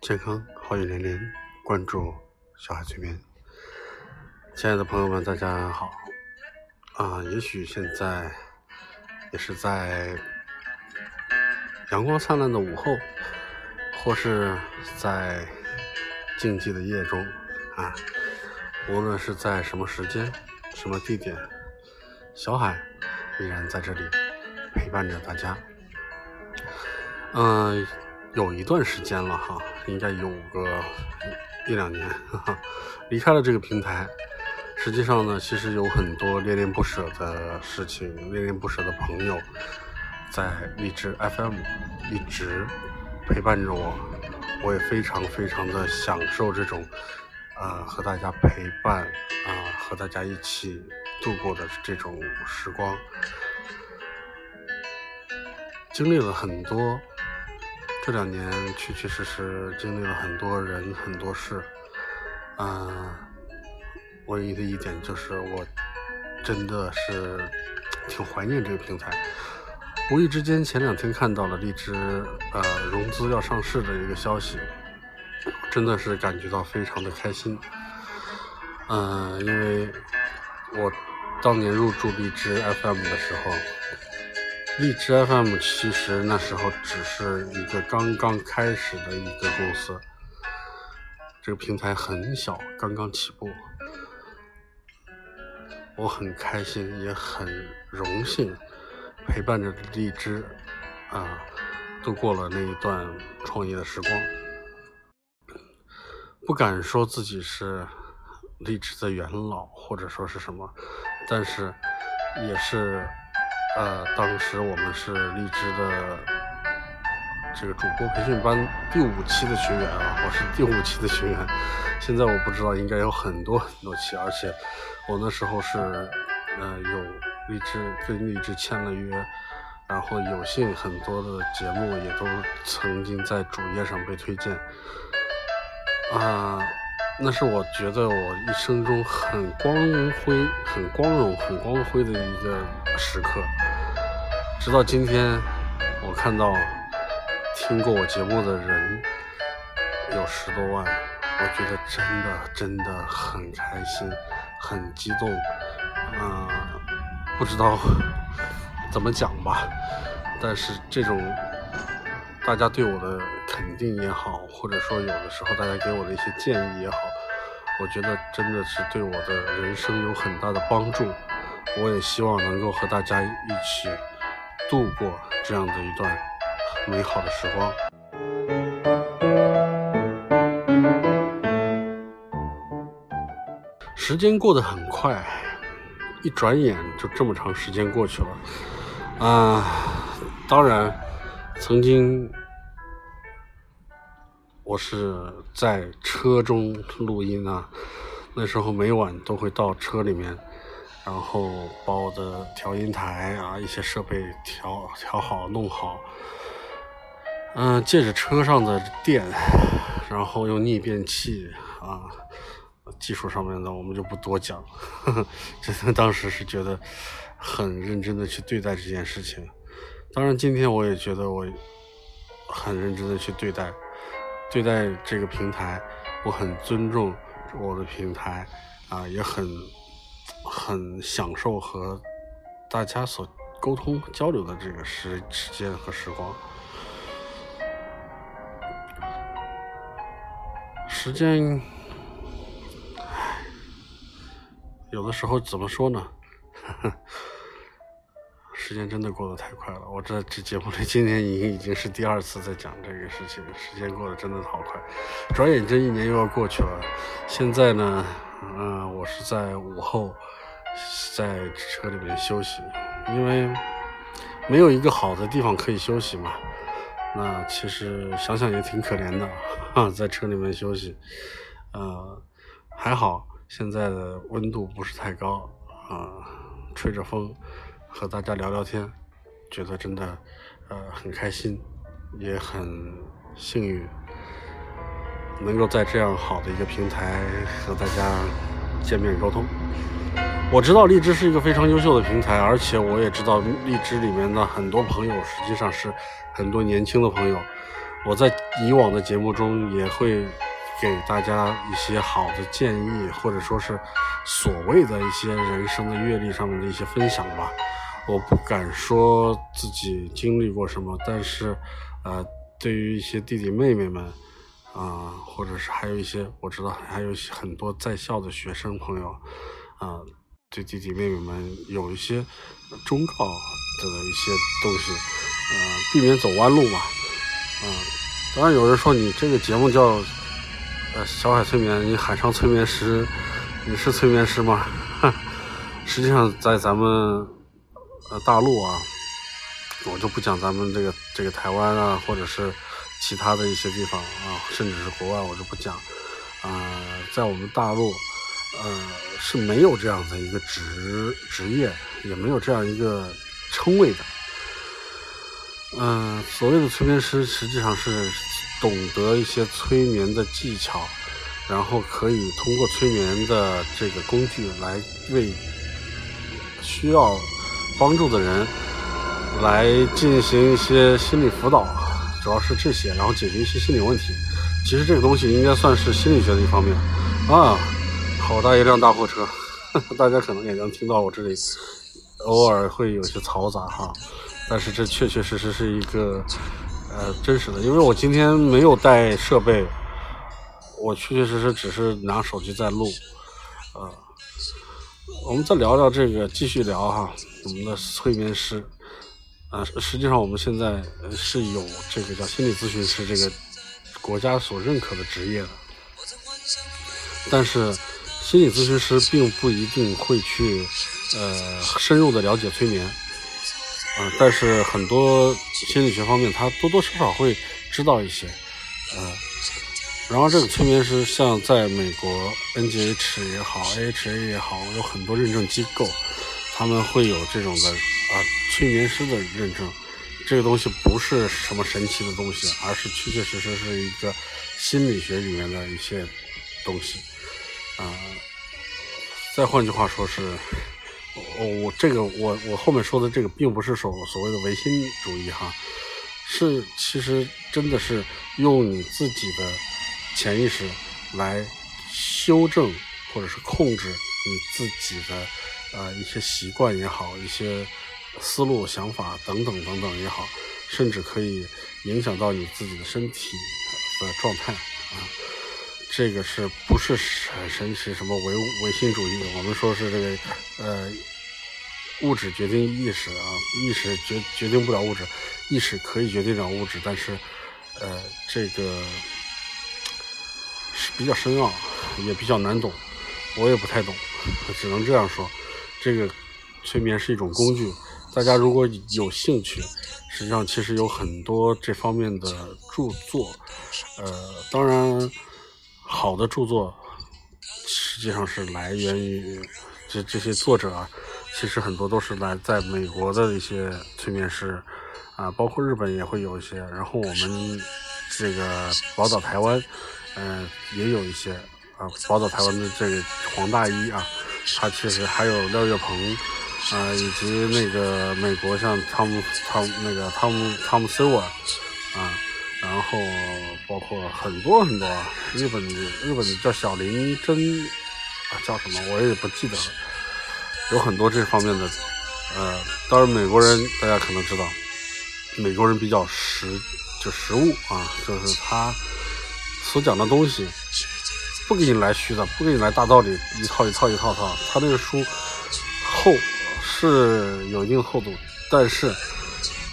健康好运连连，关注小海催眠。亲爱的朋友们，大家好。啊，也许现在也是在阳光灿烂的午后，或是在静寂的夜中啊。无论是在什么时间、什么地点，小海依然在这里陪伴着大家。嗯。有一段时间了哈，应该有个一两年，哈哈，离开了这个平台。实际上呢，其实有很多恋恋不舍的事情，恋恋不舍的朋友，在荔枝 FM 一直陪伴着我，我也非常非常的享受这种，呃，和大家陪伴啊，和大家一起度过的这种时光，经历了很多。这两年确确实实经历了很多人很多事，嗯，唯一的一点就是我真的是挺怀念这个平台。无意之间前两天看到了荔枝呃融资要上市的一个消息，真的是感觉到非常的开心。嗯，因为我当年入驻荔枝 FM 的时候。荔枝 FM 其实那时候只是一个刚刚开始的一个公司，这个平台很小，刚刚起步。我很开心，也很荣幸陪伴着荔枝啊，度过了那一段创业的时光。不敢说自己是荔枝的元老，或者说是什么，但是也是。呃，当时我们是荔枝的这个主播培训班第五期的学员啊，我是第五期的学员。现在我不知道应该有很多很多期，而且我那时候是呃有荔枝跟荔枝签了约，然后有幸很多的节目也都曾经在主页上被推荐啊，那是我觉得我一生中很光辉、很光荣、很光辉的一个时刻。直到今天，我看到听过我节目的人有十多万，我觉得真的真的很开心，很激动，啊，不知道怎么讲吧。但是这种大家对我的肯定也好，或者说有的时候大家给我的一些建议也好，我觉得真的是对我的人生有很大的帮助。我也希望能够和大家一起。度过这样的一段美好的时光。时间过得很快，一转眼就这么长时间过去了。啊，当然，曾经我是在车中录音啊，那时候每晚都会到车里面。然后把我的调音台啊一些设备调调好弄好，嗯，借着车上的电，然后用逆变器啊，技术上面的我们就不多讲，真的当时是觉得很认真的去对待这件事情。当然今天我也觉得我很认真的去对待对待这个平台，我很尊重我的平台啊，也很。很享受和大家所沟通交流的这个时时间和时光，时间，唉，有的时候怎么说呢？时间真的过得太快了。我这这节目里今年已经已经是第二次在讲这个事情，时间过得真的好快，转眼这一年又要过去了。现在呢，嗯，我是在午后。在车里面休息，因为没有一个好的地方可以休息嘛。那其实想想也挺可怜的，哈，在车里面休息。呃，还好现在的温度不是太高，啊，吹着风，和大家聊聊天，觉得真的呃很开心，也很幸运，能够在这样好的一个平台和大家见面沟通。我知道荔枝是一个非常优秀的平台，而且我也知道荔枝里面的很多朋友实际上是很多年轻的朋友，我在以往的节目中也会给大家一些好的建议，或者说是所谓的一些人生的阅历上面的一些分享吧。我不敢说自己经历过什么，但是，呃，对于一些弟弟妹妹们，啊，或者是还有一些我知道还有很多在校的学生朋友，啊，对弟弟妹妹们有一些忠告的一些东西，呃，避免走弯路吧，啊，当然有人说你这个节目叫呃小海催眠，你海上催眠师，你是催眠师吗？实际上在咱们。呃，大陆啊，我就不讲咱们这个这个台湾啊，或者是其他的一些地方啊，甚至是国外，我就不讲。啊，在我们大陆，呃，是没有这样的一个职职业，也没有这样一个称谓的。嗯，所谓的催眠师，实际上是懂得一些催眠的技巧，然后可以通过催眠的这个工具来为需要。帮助的人来进行一些心理辅导，主要是这些，然后解决一些心理问题。其实这个东西应该算是心理学的一方面啊。好大一辆大货车，大家可能也能听到我这里偶尔会有些嘈杂哈，但是这确确实实是一个呃真实的，因为我今天没有带设备，我确确实实只是拿手机在录，呃。我们再聊聊这个，继续聊哈，我们的催眠师，啊，实际上我们现在是有这个叫心理咨询师这个国家所认可的职业的，但是心理咨询师并不一定会去呃深入的了解催眠，啊，但是很多心理学方面他多多少少会知道一些，呃。然后这个催眠师，像在美国 NGH 也好，AHA 也好，有很多认证机构，他们会有这种的啊催眠师的认证。这个东西不是什么神奇的东西，而是确确实实是一个心理学里面的一些东西。啊，再换句话说是，我我这个我我后面说的这个，并不是所所谓的唯心主义哈，是其实真的是用你自己的。潜意识来修正或者是控制你自己的呃一些习惯也好，一些思路、想法等等等等也好，甚至可以影响到你自己的身体的状态啊。这个是不是很神奇？什么唯唯心主义？我们说是这个呃物质决定意识啊，意识决决定不了物质，意识可以决定了物质，但是呃这个是。比较深奥，也比较难懂，我也不太懂，只能这样说。这个催眠是一种工具，大家如果有兴趣，实际上其实有很多这方面的著作。呃，当然，好的著作实际上是来源于这这些作者，其实很多都是来在美国的一些催眠师啊，包括日本也会有一些。然后我们这个宝岛台湾。嗯，也有一些啊，宝岛台湾的这个黄大一啊，他其实还有廖月鹏啊，以及那个美国像汤姆汤那个汤姆汤姆斯沃啊，然后包括很多很多日本日本的叫小林真啊叫什么我也不记得了，有很多这方面的呃，当然美国人大家可能知道，美国人比较实就实物啊，就是他。所讲的东西，不给你来虚的，不给你来大道理，一套一套一套套。他那个书厚是有一定厚度，但是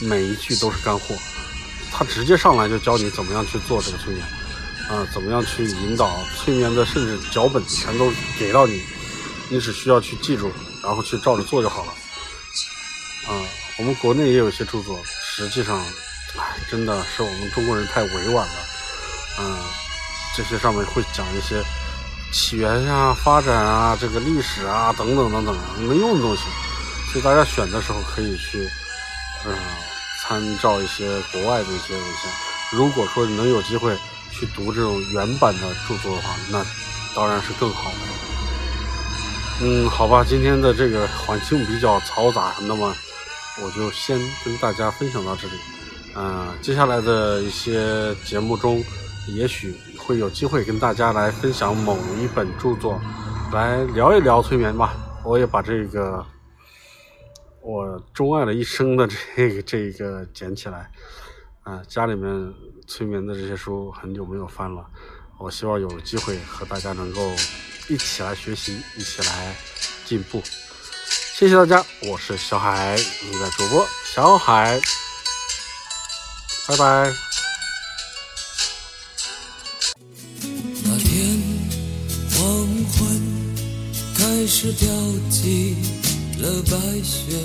每一句都是干货。他直接上来就教你怎么样去做这个催眠，啊，怎么样去引导催眠的，甚至脚本全都给到你，你只需要去记住，然后去照着做就好了。啊，我们国内也有一些著作，实际上，哎，真的是我们中国人太委婉了。嗯，这些上面会讲一些起源呀、发展啊、这个历史啊等等等等没用的东西，所以大家选的时候可以去，嗯，参照一些国外的一些文献。如果说能有机会去读这种原版的著作的话，那当然是更好的。嗯，好吧，今天的这个环境比较嘈杂，那么我就先跟大家分享到这里。嗯，接下来的一些节目中，也许会有机会跟大家来分享某一本著作，来聊一聊催眠吧。我也把这个我钟爱了一生的这个这个捡起来，啊，家里面催眠的这些书很久没有翻了，我希望有机会和大家能够一起来学习，一起来进步。谢谢大家，我是小海，你的主播小海。拜拜。那天黄昏开始飘起了白雪，